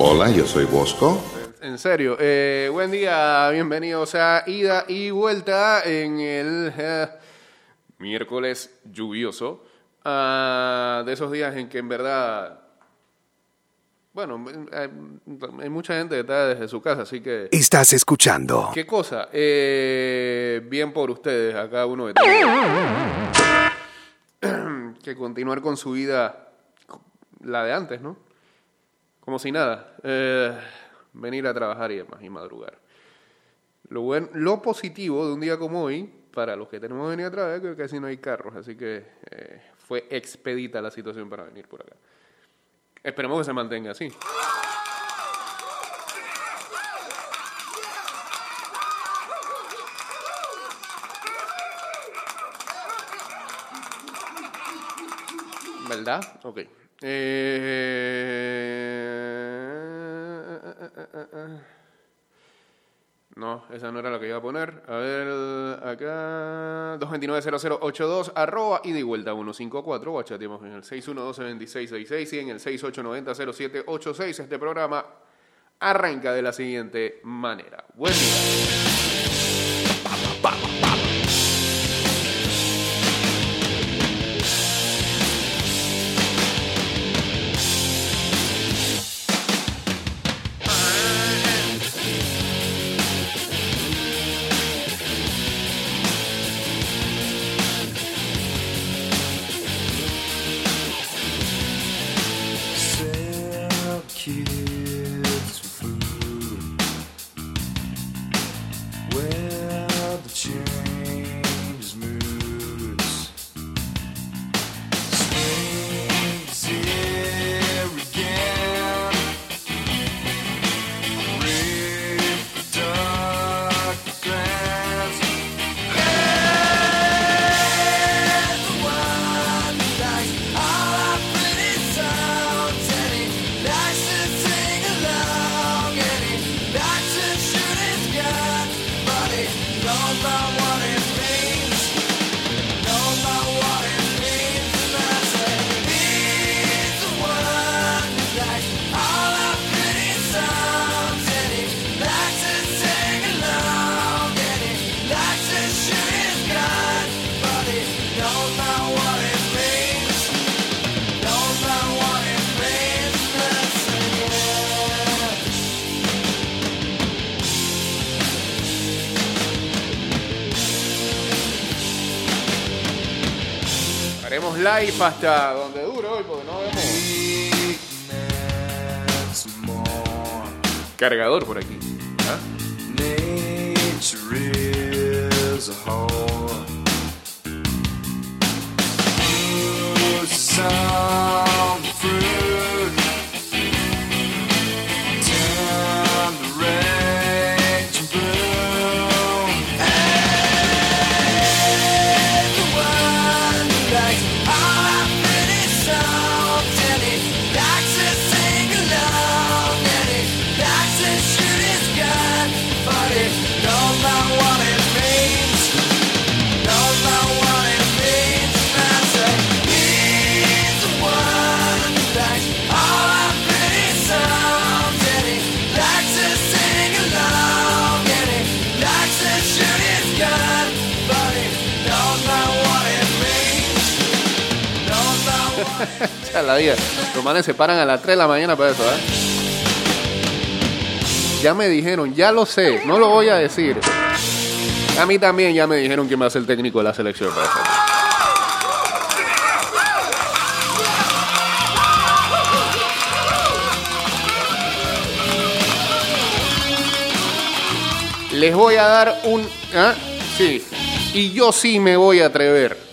Hola, yo soy Bosco. En serio, eh, buen día, bienvenidos a Ida y Vuelta en el eh, miércoles lluvioso. Ah, de esos días en que en verdad, bueno, hay, hay mucha gente que está desde su casa, así que... Estás escuchando. ¿Qué cosa? Eh, bien por ustedes, a cada uno tiene que continuar con su vida, la de antes, ¿no? Como si nada. Eh, venir a trabajar y demás, y madrugar. Lo, buen, lo positivo de un día como hoy, para los que tenemos que venir a trabajar, que casi no hay carros, así que eh, fue expedita la situación para venir por acá. Esperemos que se mantenga así. ¿Verdad? Ok. Eh, No, esa no era la que iba a poner. A ver, acá. 229-0082, arroba y de vuelta 154. O chateamos en el 612-2666 y en el 6890-0786. Este programa arranca de la siguiente manera. Buen día. Hasta donde dure hoy, porque no vemos cargador por aquí. Los manes se paran a las 3 de la mañana para eso, ¿eh? Ya me dijeron, ya lo sé, no lo voy a decir. A mí también ya me dijeron quién va a el técnico de la selección. Les voy a dar un... ¿ah? Sí. Y yo sí me voy a atrever.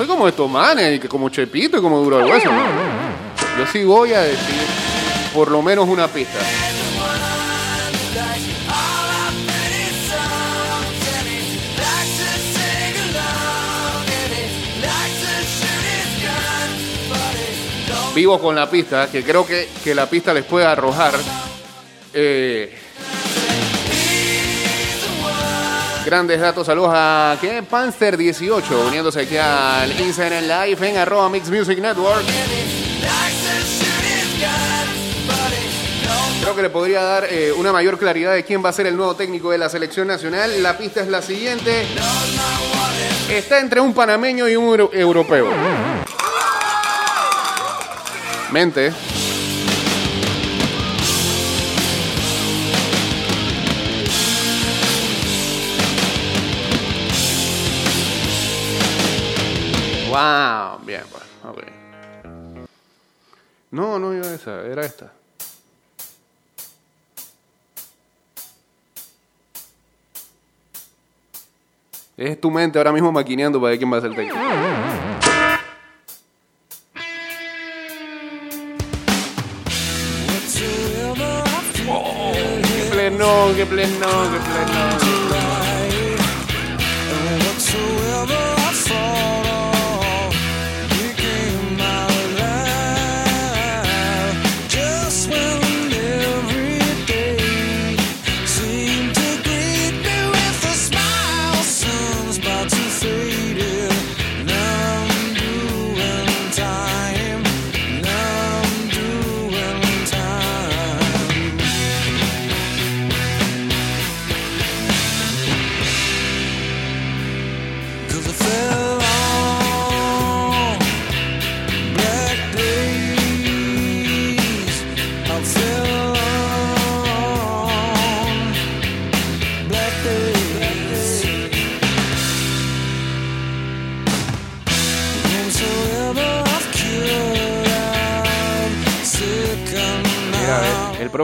Soy como estos manes, que como Chepito y como Duro el Hueso. Yo sí voy a decir por lo menos una pista. Vivo con la pista, que creo que, que la pista les puede arrojar. eh, Grandes datos, saludos a ¿qué? Panzer 18, uniéndose aquí al Instagram Live en arroba Mix Music Network. Creo que le podría dar eh, una mayor claridad de quién va a ser el nuevo técnico de la selección nacional. La pista es la siguiente. Está entre un panameño y un euro- europeo. Mente. Wow, bien, pues, ok. No, no iba esa, era esta. Es tu mente ahora mismo maquineando para ver quién va a ser el técnico. Qué pleno, qué pleno, qué pleno.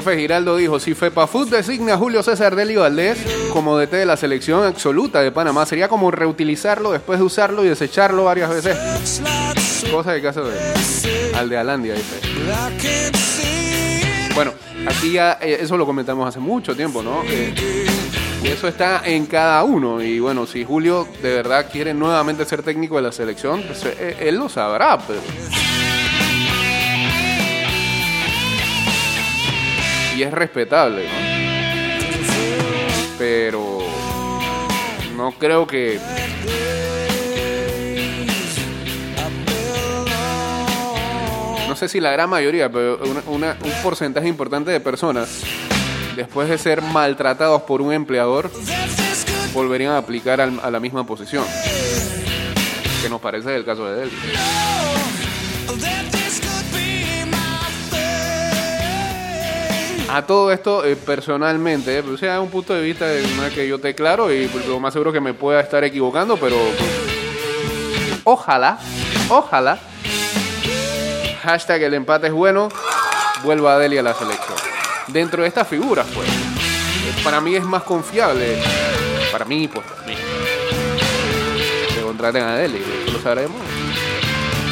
Profe Giraldo dijo, si FEPAFUT designa a Julio César Deli Valdés como DT de la selección absoluta de Panamá, sería como reutilizarlo después de usarlo y desecharlo varias veces. Cosa de caso de al de Alandia, dice. Bueno, aquí ya eh, eso lo comentamos hace mucho tiempo, ¿no? Eh, eso está en cada uno. Y bueno, si Julio de verdad quiere nuevamente ser técnico de la selección, pues eh, él lo sabrá, pero... Y es respetable. Pero no creo que no sé si la gran mayoría, pero una- un porcentaje importante de personas, después de ser maltratados por un empleador, volverían a aplicar al- a la misma posición. Que nos parece el caso de él. A todo esto, eh, personalmente, o sea, un punto de vista de una que yo te claro y lo más seguro que me pueda estar equivocando, pero pues, ojalá, ojalá, hashtag el empate es bueno, vuelva a Deli a la selección. Dentro de estas figuras, pues, para mí es más confiable, para mí, pues, para mí, que contraten a Deli, eso lo sabremos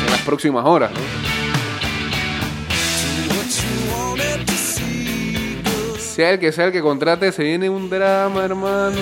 en las próximas horas, ¿no? Sea el que sea el que contrate, se viene un drama, hermano.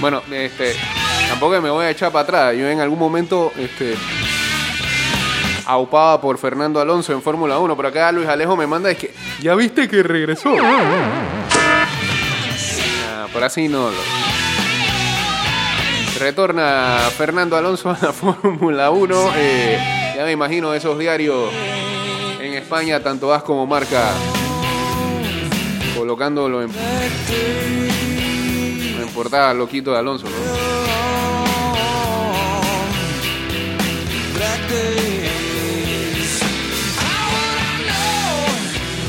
Bueno, este, tampoco me voy a echar para atrás. Yo en algún momento, este, aupaba por Fernando Alonso en Fórmula 1, pero acá Luis Alejo me manda es que, ¿ya viste que regresó? Ah, por así no. lo- Retorna Fernando Alonso a la Fórmula 1. eh, ya me imagino esos diarios en España, tanto As como Marca, colocándolo en portada, loquito de Alonso, ¿no?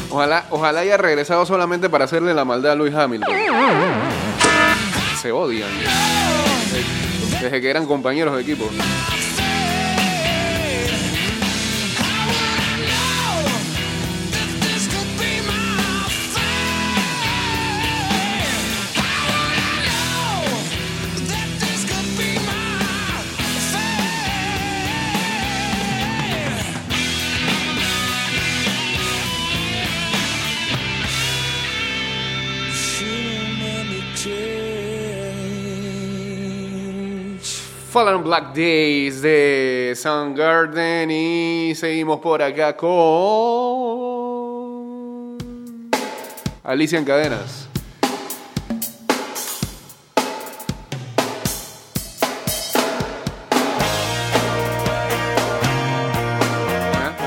Ojalá, ojalá haya regresado solamente para hacerle la maldad a Luis Hamilton. Se odian. Desde que eran compañeros de equipo. Fallen Black Days de Soundgarden y seguimos por acá con Alicia en Cadenas.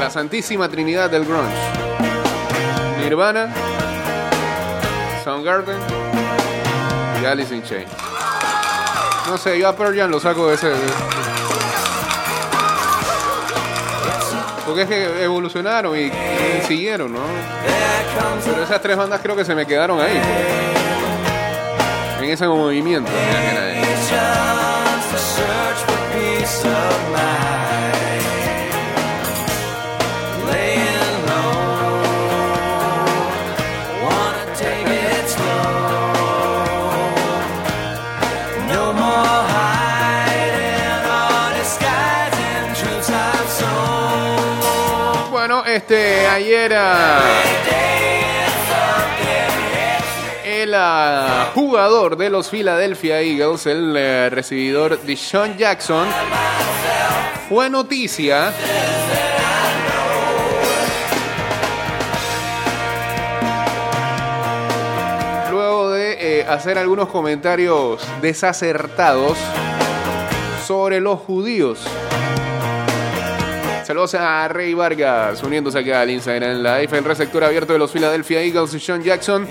La santísima trinidad del grunge. Nirvana, Soundgarden y Alice in Chains. No sé, yo a Pearl Jam lo saco de ese. Porque es que evolucionaron y, y siguieron, ¿no? Pero esas tres bandas creo que se me quedaron ahí. En ese movimiento. Este, ayer ah, el ah, jugador de los Philadelphia Eagles, el eh, recibidor de Sean Jackson, fue noticia luego de eh, hacer algunos comentarios desacertados sobre los judíos. Saludos a Rey Vargas, uniéndose acá al Instagram Live. El receptor abierto de los Philadelphia Eagles, Sean Jackson,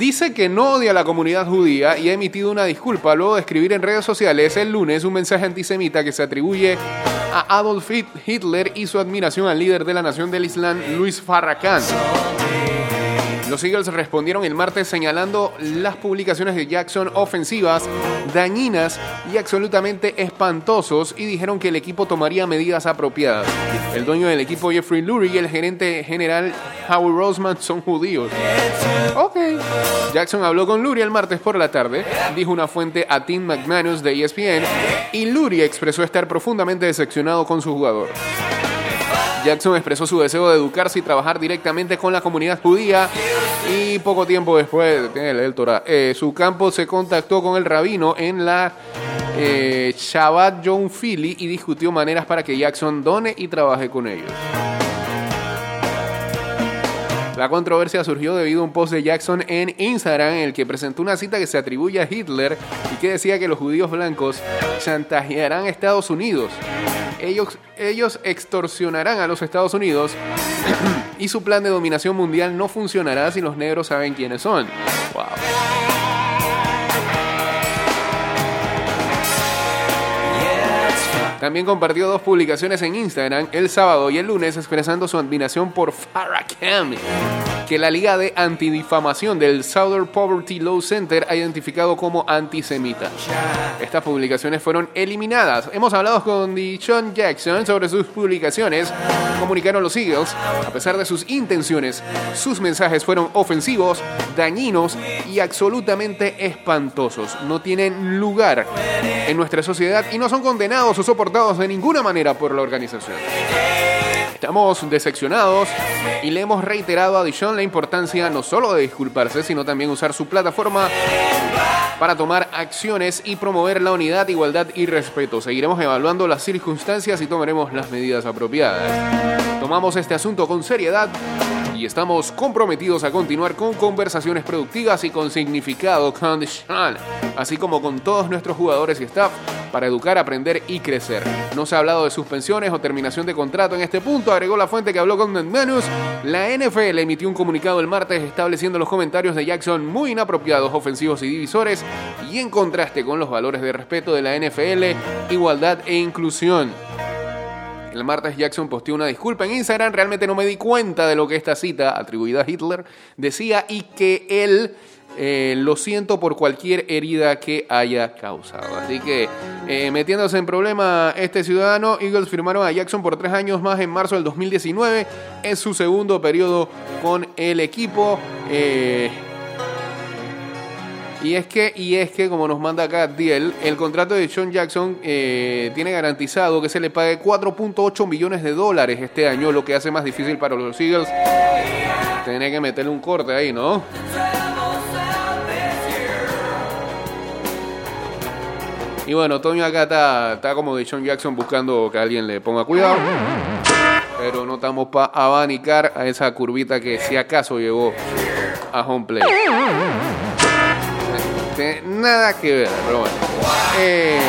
dice que no odia a la comunidad judía y ha emitido una disculpa luego de escribir en redes sociales el lunes un mensaje antisemita que se atribuye a Adolf Hitler y su admiración al líder de la nación del Islam, Luis Farrakhan. Los Eagles respondieron el martes señalando las publicaciones de Jackson ofensivas, dañinas y absolutamente espantosos y dijeron que el equipo tomaría medidas apropiadas. El dueño del equipo Jeffrey Lurie y el gerente general Howard Roseman son judíos. Ok. Jackson habló con Lurie el martes por la tarde, dijo una fuente a Tim McManus de ESPN, y Lurie expresó estar profundamente decepcionado con su jugador. Jackson expresó su deseo de educarse y trabajar directamente con la comunidad judía y poco tiempo después, leer el Torah, eh, su campo se contactó con el rabino en la eh, Shabbat John Philly y discutió maneras para que Jackson done y trabaje con ellos. La controversia surgió debido a un post de Jackson en Instagram en el que presentó una cita que se atribuye a Hitler y que decía que los judíos blancos chantajearán a Estados Unidos. Ellos, ellos extorsionarán a los Estados Unidos y su plan de dominación mundial no funcionará si los negros saben quiénes son. Wow. También compartió dos publicaciones en Instagram el sábado y el lunes expresando su admiración por Farrakhan, que la Liga de Antidifamación del Southern Poverty Law Center ha identificado como antisemita. Estas publicaciones fueron eliminadas. Hemos hablado con John Jackson sobre sus publicaciones. Comunicaron los Eagles, a pesar de sus intenciones, sus mensajes fueron ofensivos, dañinos y absolutamente espantosos. No tienen lugar en nuestra sociedad y no son condenados o de ninguna manera por la organización. Estamos decepcionados y le hemos reiterado a Dishon la importancia no solo de disculparse, sino también usar su plataforma para tomar acciones y promover la unidad, igualdad y respeto. Seguiremos evaluando las circunstancias y tomaremos las medidas apropiadas. Tomamos este asunto con seriedad y estamos comprometidos a continuar con conversaciones productivas y con significado con Sean, así como con todos nuestros jugadores y staff para educar, aprender y crecer. No se ha hablado de suspensiones o terminación de contrato en este punto, agregó la fuente que habló con McManus. La NFL emitió un comunicado el martes estableciendo los comentarios de Jackson muy inapropiados, ofensivos y divisores y en contraste con los valores de respeto de la NFL, igualdad e inclusión. El martes Jackson posteó una disculpa en Instagram. Realmente no me di cuenta de lo que esta cita, atribuida a Hitler, decía y que él eh, lo siento por cualquier herida que haya causado. Así que, eh, metiéndose en problema este ciudadano, Eagles firmaron a Jackson por tres años más en marzo del 2019. Es su segundo periodo con el equipo. Eh, y es que, y es que, como nos manda acá Diel, el contrato de Sean Jackson eh, tiene garantizado que se le pague 4.8 millones de dólares este año, lo que hace más difícil para los Eagles tener que meterle un corte ahí, ¿no? Y bueno, Toño acá está, está como de Sean Jackson buscando que alguien le ponga cuidado. Pero no estamos para abanicar a esa curvita que si acaso llegó a home play. Nada que ver, pero bueno. Eh,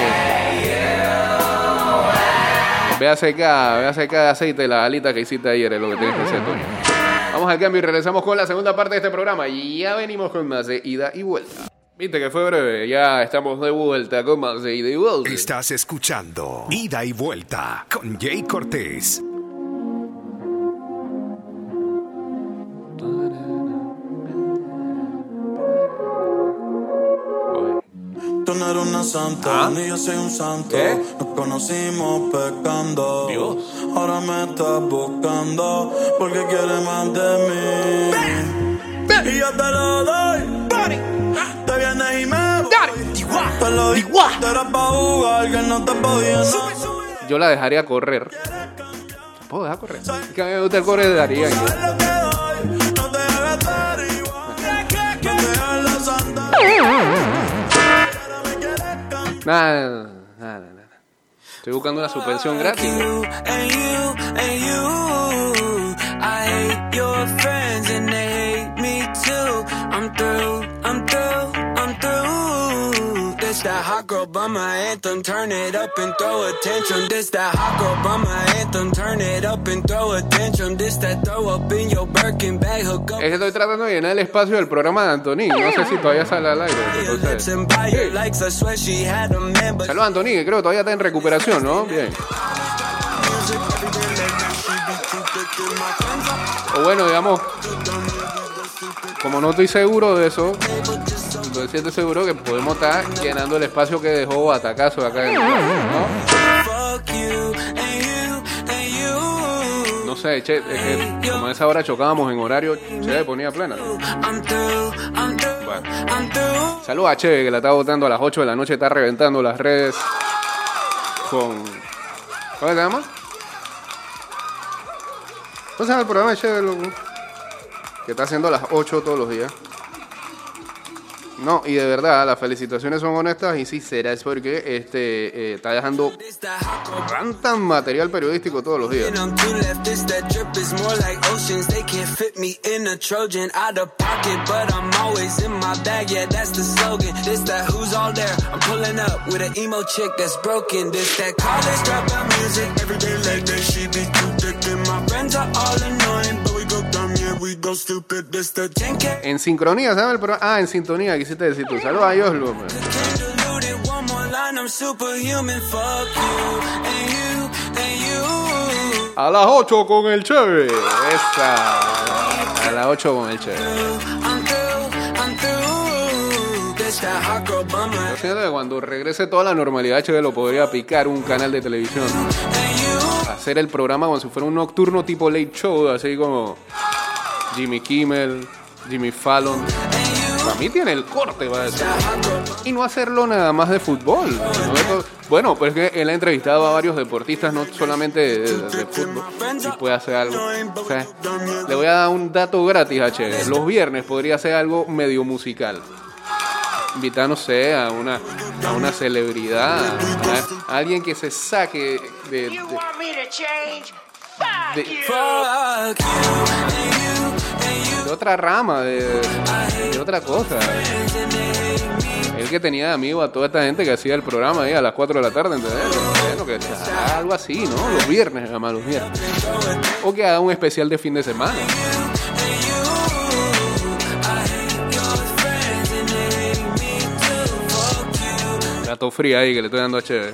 ve a secar, ve a secar de aceite la alita que hiciste ayer, es lo que tienes que hacer. Vamos al cambio y regresamos con la segunda parte de este programa. Y ya venimos con más de ida y vuelta. Viste que fue breve, ya estamos de vuelta con más de ida y vuelta. Estás escuchando Ida y Vuelta con Jay Cortés. Tú no eres una santa, ¿Ah? ni yo soy un santo. ¿Qué? Nos conocimos pecando. Dios. Ahora me estás buscando porque quieres más de mí. Y yo te lo doy. Te vienes y me voy. Te lo di. Te era pa' jugar que no te podía. Yo la dejaría correr. ¿Puedo dejar correr? Es que a mí me gusta el correr de Darío. Nada, nada, nada. Estoy buscando una suspensión gratis. This that hot girl by my anthem, turn it up and throw a tantrum. This that hot girl by my anthem, turn it up and throw a tantrum. This that throw up in your Birkin bag, hook up. Es que estoy tratando de llenar el espacio del programa de Antoni. No sé si todavía sale al aire. Entonces, Sí. had a Saludos Antoni, que creo que todavía está en recuperación, ¿no? Bien. O bueno, digamos, como no estoy seguro de eso, estoy siento seguro que podemos estar llenando el espacio que dejó Batacazo acá en ¿no? and you. No sé, che, como a esa hora chocábamos en horario, Che ponía plena. Bueno. Saludos a Che, que la está votando a las 8 de la noche, está reventando las redes con... ¿Cómo se llama? ¿Cómo se llama el programa de Che? loco? Que está haciendo a las 8 todos los días. No, y de verdad, las felicitaciones son honestas y sinceras porque este, eh, está dejando tanto material periodístico todos los días. En sincronía, ¿sabes el programa? Ah, en sintonía, quisiste decir tú. Saludos a and you. A las 8 con el Che. Esa. A las 8 con el Che. I'm through, I'm through. This that hot girl by my Yo siento que cuando regrese toda la normalidad, Che lo podría picar un canal de televisión. Hacer el programa como si fuera un nocturno tipo late show, así como Jimmy Kimmel, Jimmy Fallon. Para mí tiene el corte, va a decir. Y no hacerlo nada más de fútbol. Bueno, pues que él ha entrevistado a varios deportistas, no solamente de, de- de fútbol, y puede hacer algo. O sea, le voy a dar un dato gratis a Che. Los viernes podría hacer algo medio musical. Invitar, no sé, a una, a una celebridad, a, a alguien que se saque de- de- otra rama, de, otra cosa. El que tenía de amigo a toda esta gente que hacía el programa ahí a las 4 de la tarde, ¿entendés? Bueno, que algo así, ¿no? Los viernes, además, los viernes. O que haga un especial de fin de semana. Gato fría ahí que le estoy dando a Chévere.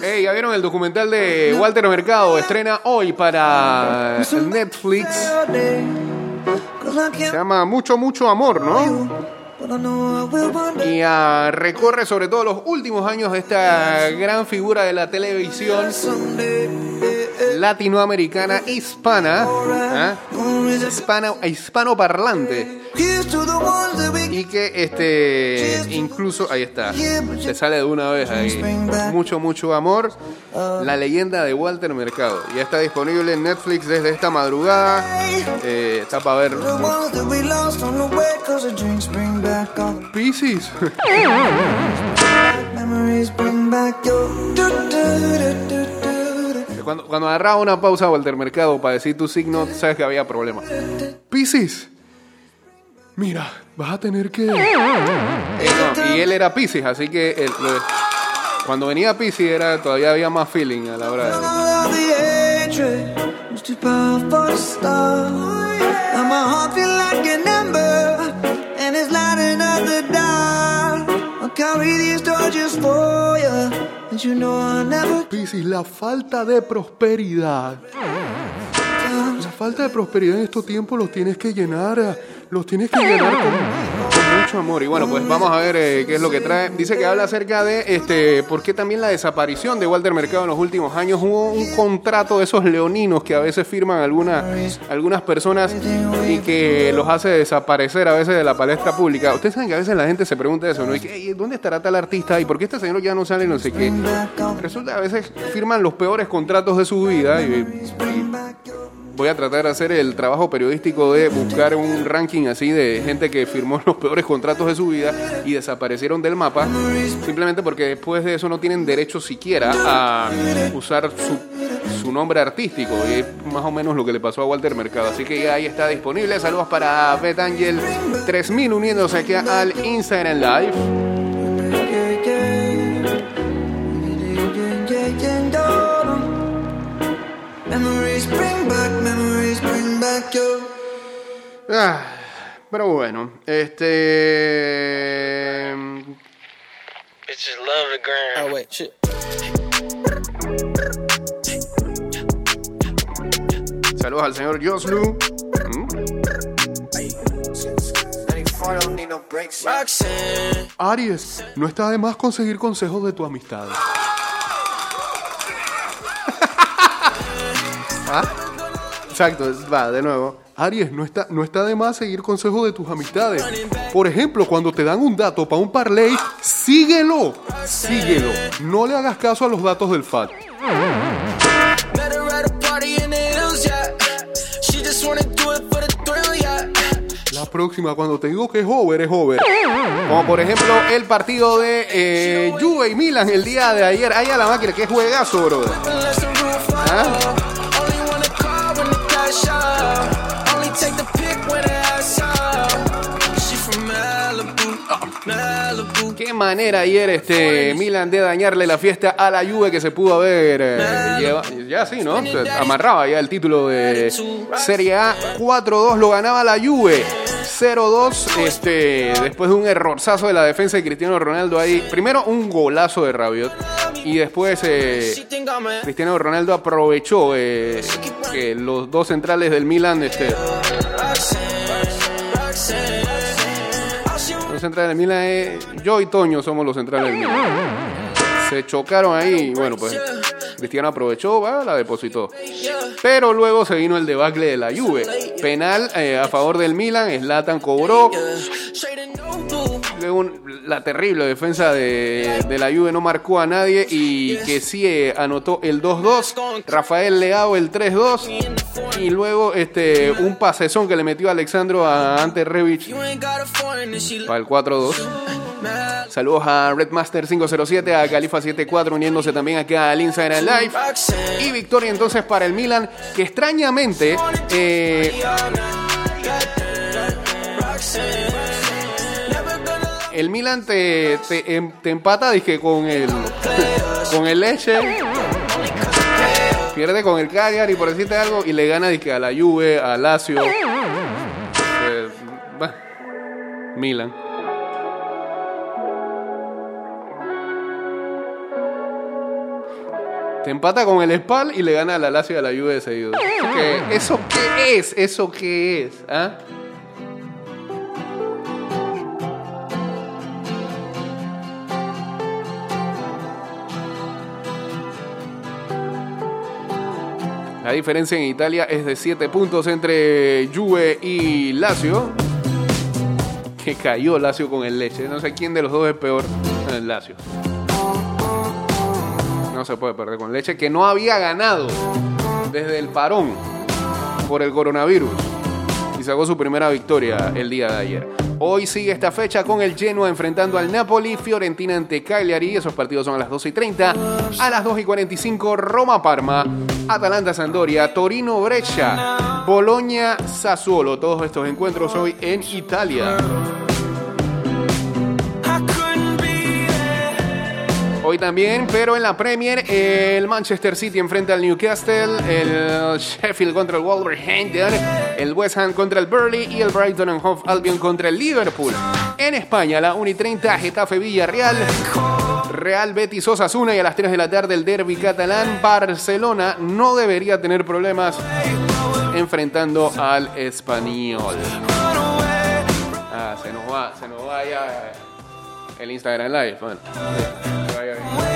Hey, ¿ya vieron el documental de Walter Mercado? Estrena hoy para Netflix. Se llama Mucho, Mucho Amor, ¿no? Y ah, recorre sobre todo los últimos años de esta gran figura de la televisión latinoamericana hispana, ¿ah? gonna raise a hispano, hispanoparlante. Y que este incluso ahí está. Se sale de una vez ahí. Mucho, mucho amor. La leyenda de Walter Mercado. Ya está disponible en Netflix desde esta madrugada. Eh, está para ver. Pisces. Cuando, agarraba una pausa Walter Mercado para decir tu signo, sabes que había problema. Pisces. Mira, vas a tener que. Y él era Pisces, así que cuando venía Pisces era, todavía había más feeling a la hora de. You, Piscis, la falta de prosperidad. La falta de prosperidad en estos tiempos los tienes que llenar, los tienes que llenar con mucho amor. Y bueno, pues vamos a ver eh, qué es lo que trae. Dice que habla acerca de este, por qué también la desaparición de Walter Mercado en los últimos años. Hubo un contrato de esos leoninos que a veces firman algunas, algunas personas y que los hace desaparecer a veces de la palestra pública. Ustedes saben que a veces la gente se pregunta eso, ¿no? Y que, "Ey, ¿Dónde estará tal artista? ¿Y por qué este señor ya no sale? No sé qué. Resulta que a veces firman los peores contratos de su vida y voy a tratar de hacer el trabajo periodístico de buscar un ranking así de gente que firmó los peores contratos de su vida y desaparecieron del mapa simplemente porque después de eso no tienen derecho siquiera a usar su, nombre artístico y es más o menos lo que le pasó a Walter Mercado. Así que ahí está disponible. Saludos para Bet Angel 3000 uniéndose aquí al Instagram Live back, memories bring back your. Ah, pero bueno, este. Bitches love the gram. Oh wait, shit. Saludos al señor Joslu. ¿Mm? Aries, no está de más conseguir consejos de tu amistad. ¿Ah? Exacto, va, de nuevo. Aries, no está, no está de más seguir consejos de tus amistades. Por ejemplo, cuando te dan un dato para un parlay, síguelo. Síguelo. No le hagas caso a los datos del FAT. La próxima, cuando te digo que es over, es over. Como por ejemplo el partido de eh, Juve y Milan el día de ayer. Ahí a la máquina, que juegazo, bro. Unless manera ayer este Milan de dañarle la fiesta a la Juve que se pudo haber eh, ya sí, ¿no? Amarraba ya el título de Serie A. 4-2 lo ganaba la Juve. 0-2 este, después de un errorzazo de la defensa de Cristiano Ronaldo ahí. Primero un golazo de Rabiot y después eh, Cristiano Ronaldo aprovechó eh, que los dos centrales del Milan este, Los centrales del Milan, eh, yo y Toño somos los centrales del Milan. Se chocaron ahí bueno, pues Cristiano aprovechó, va, la depositó. Pero luego se vino el debacle de la Juve. Penal eh, a favor del Milan, Zlatan cobró. La terrible defensa de, la Juve no marcó a nadie y que sí eh, anotó el 2-2. Rafael Leao el 3-2. Y luego este un pasezón que le metió Alexandro a Ante got a and she para el 4-2. Saludos a Redmaster 507, a Califa 74 uniéndose también acá al Instagram Live. Y victoria entonces para el Milan, que extrañamente eh, el Milan te, em- te empata dije, con el con el Leche, pierde con el Cagliari por decirte algo y le gana dije, a la Juve, a Lazio. Eh, Milan. Te empata con el Spal y le gana a la Lazio y a la Juve de seguido. ¿Eso qué, ¿Eso qué es? ¿Eso qué es? ¿Ah? Diferencia en Italia es de 7 puntos entre Juve y Lazio. Que cayó Lazio con el leche. No sé quién de los dos es peor. El Lazio. No se puede perder con leche. Que no había ganado desde el parón por el coronavirus. Y sacó su primera victoria el día de ayer. Hoy sigue esta fecha con el Genoa enfrentando al Napoli, Fiorentina ante Cagliari, esos partidos son a las 12 y 30, a las 2 y 45 Roma-Parma, Atalanta-Sandoria, Torino-Brescia, Boloña-Sassuolo, todos estos encuentros hoy en Italia. También, pero en la Premier, el Manchester City enfrenta al Newcastle, el Sheffield contra el Wolverhampton, el West Ham contra el Burnley y el Brighton and Hove Albion contra el Liverpool. En España, la 1 y 30, Getafe Villarreal, Real Betis Osasuna y a las 3 de la tarde el Derby catalán. Barcelona no debería tener problemas enfrentando al Español. Ah, se nos va, se nos va ya el Instagram Live. Bueno, que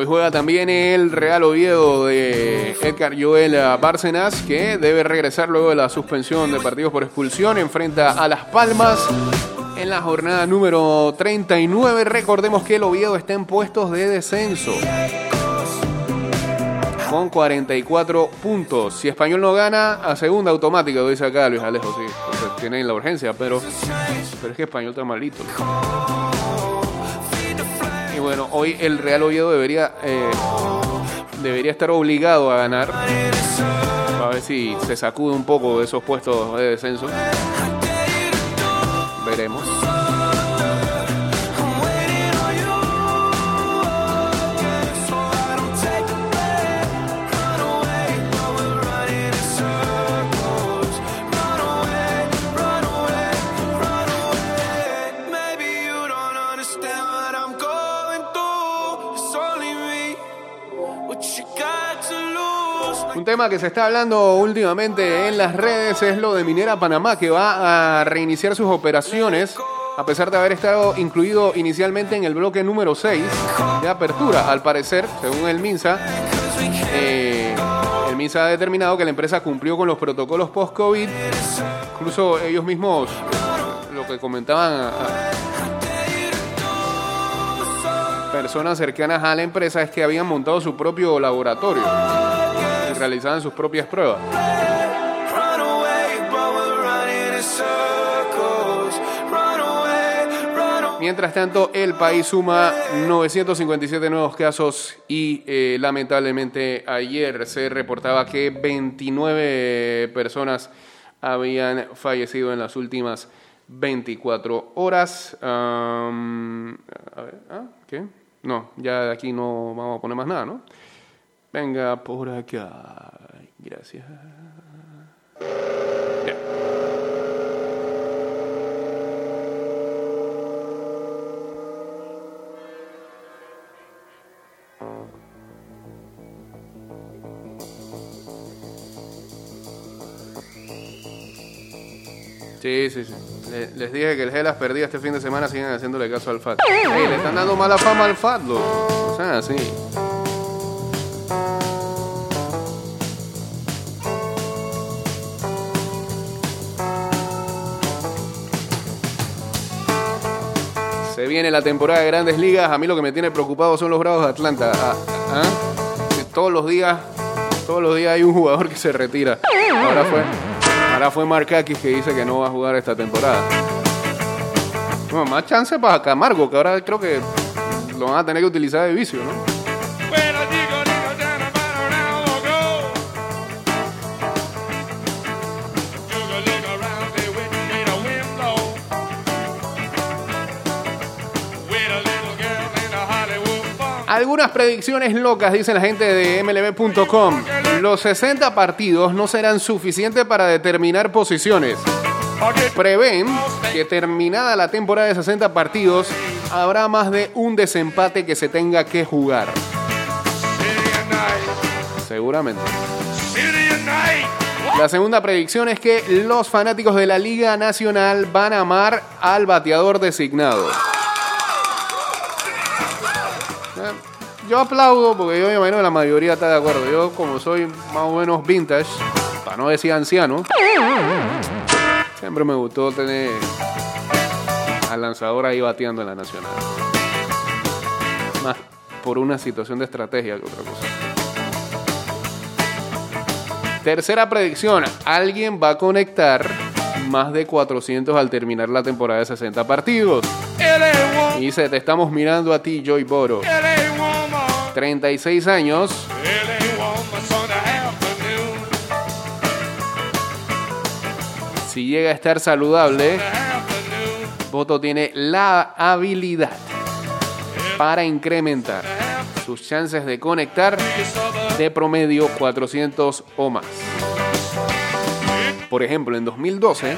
Hoy juega también el Real Oviedo de Edgar Joel Bárcenas, que debe regresar luego de la suspensión de partidos por expulsión. Enfrenta a Las Palmas en la jornada número 39. Recordemos que el Oviedo está en puestos de descenso. Con 44 puntos. Si Español no gana, a segunda automática, dice acá Luis Alejo, sí. Tienen la urgencia, pero, pero es que Español está malito. Bueno, hoy el Real Oviedo debería, eh, debería estar obligado a ganar. A ver si se sacude un poco de esos puestos de descenso. Veremos. Tema que se está hablando últimamente en las redes es lo de Minera Panamá, que va a reiniciar sus operaciones a pesar de haber estado incluido inicialmente en el bloque número 6 de apertura. Al parecer, según el MINSA, eh, el MINSA ha determinado que la empresa cumplió con los protocolos post-COVID. Incluso ellos mismos, lo que comentaban a- personas cercanas a la empresa es que habían montado su propio laboratorio realizaban sus propias pruebas. Mientras tanto, el país suma 957 nuevos casos y eh, lamentablemente ayer se reportaba que 29 personas habían fallecido en las últimas 24 horas. A ver, ¿ah? ¿qué? No, ya de aquí no vamos a poner más nada, ¿no? Venga por acá. Gracias. Ya. Sí, sí, sí. Le- les dije que el Gelas perdía este fin de semana, siguen haciéndole caso al FAT. Ey, le están dando mala fama al FAT, loco. O sea, así. Se viene la temporada de grandes ligas. A mí lo que me tiene preocupado son los Bravos de Atlanta. Ah, ah. Que Todos los días, todos los días hay un jugador que se retira. Ahora fue, ahora fue Mark Akis que dice que no va a jugar esta temporada. Bueno, más chance para Camargo, que ahora creo que lo van a tener que utilizar de vicio, ¿no? Algunas predicciones locas, dice la gente de MLB.com. Los 60 partidos no serán suficientes para determinar posiciones. Prevén que terminada la temporada de 60 partidos, habrá más de un desempate que se tenga que jugar. Seguramente. La segunda predicción es que los fanáticos de la Liga Nacional van a amar al bateador designado. Yo aplaudo porque yo me imagino que la mayoría está de acuerdo. Yo, como soy más o menos vintage, para no decir anciano, siempre me gustó tener al lanzador ahí bateando en la Nacional. Más por una situación de estrategia que otra cosa. Tercera predicción. Alguien va a conectar más de 400 al terminar la temporada de 60 partidos. Y dice, te estamos mirando a ti, Joy Boro. 36 años. Si llega a estar saludable, Voto tiene la habilidad para incrementar sus chances de conectar de promedio 400 o más. Por ejemplo, en 2012,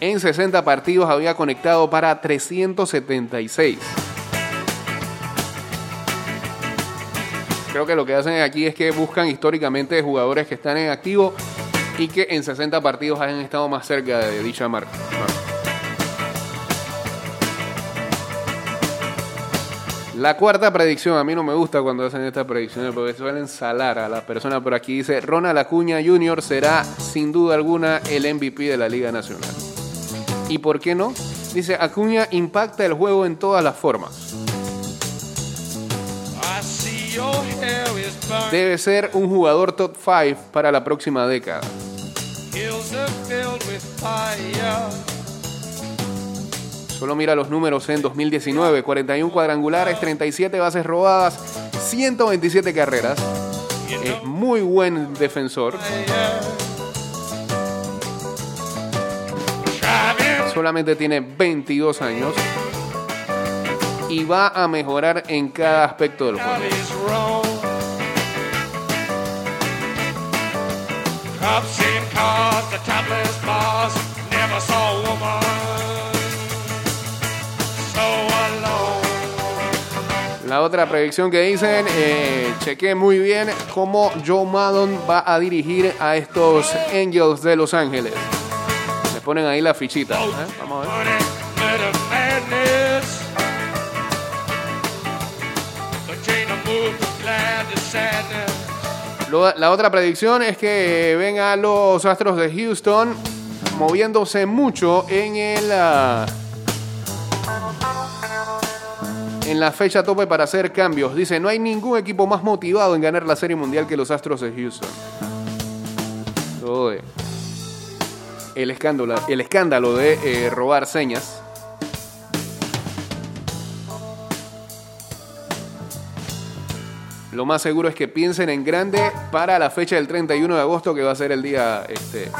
en 60 partidos había conectado para 376. Creo que lo que hacen aquí es que buscan históricamente jugadores que están en activo y que en 60 partidos hayan estado más cerca de dicha marca. La cuarta predicción, a mí no me gusta cuando hacen estas predicciones porque suelen salar a las personas, pero aquí dice, Ronald Acuña Jr. será sin duda alguna el MVP de la Liga Nacional. ¿Y por qué no? Dice, Acuña impacta el juego en todas las formas. Debe ser un jugador top 5 para la próxima década. Solo mira los números en 2019, 41 cuadrangulares, 37 bases robadas, 127 carreras. Es muy buen defensor. Solamente tiene 22 años y va a mejorar en cada aspecto del juego. La otra predicción que dicen, eh, chequé muy bien cómo Joe Maddon va a dirigir a estos Angels de Los Ángeles. Ponen ahí la fichita. ¿eh? Vamos a ver. La otra predicción es que ven a los Astros de Houston moviéndose mucho en el ah, en la fecha tope para hacer cambios. Dice, no hay ningún equipo más motivado en ganar la Serie Mundial que los Astros de Houston. De el escándalo, el escándalo de eh, robar señas. Lo más seguro es que piensen en grande para la fecha del 31 de agosto, que va a ser el día este,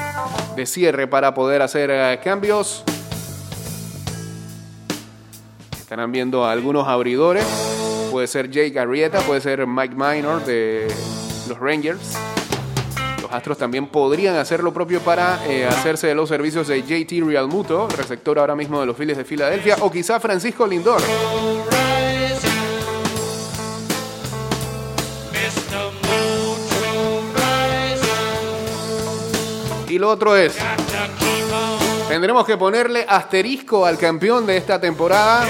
de cierre para poder hacer eh, cambios. Estarán viendo a algunos abridores. Puede ser Jake Arrieta, puede ser Mike Minor de los Rangers. Astros también podrían hacer lo propio para eh, hacerse de los servicios de JT Realmuto, receptor ahora mismo de los Phillies de Filadelfia, o quizá Francisco Lindor. Y lo otro es, tendremos que ponerle asterisco al campeón de esta temporada.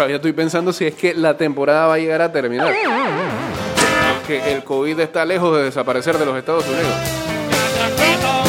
Todavía estoy pensando si es que la temporada va a llegar a terminar. Que el COVID está lejos de desaparecer de los Estados Unidos.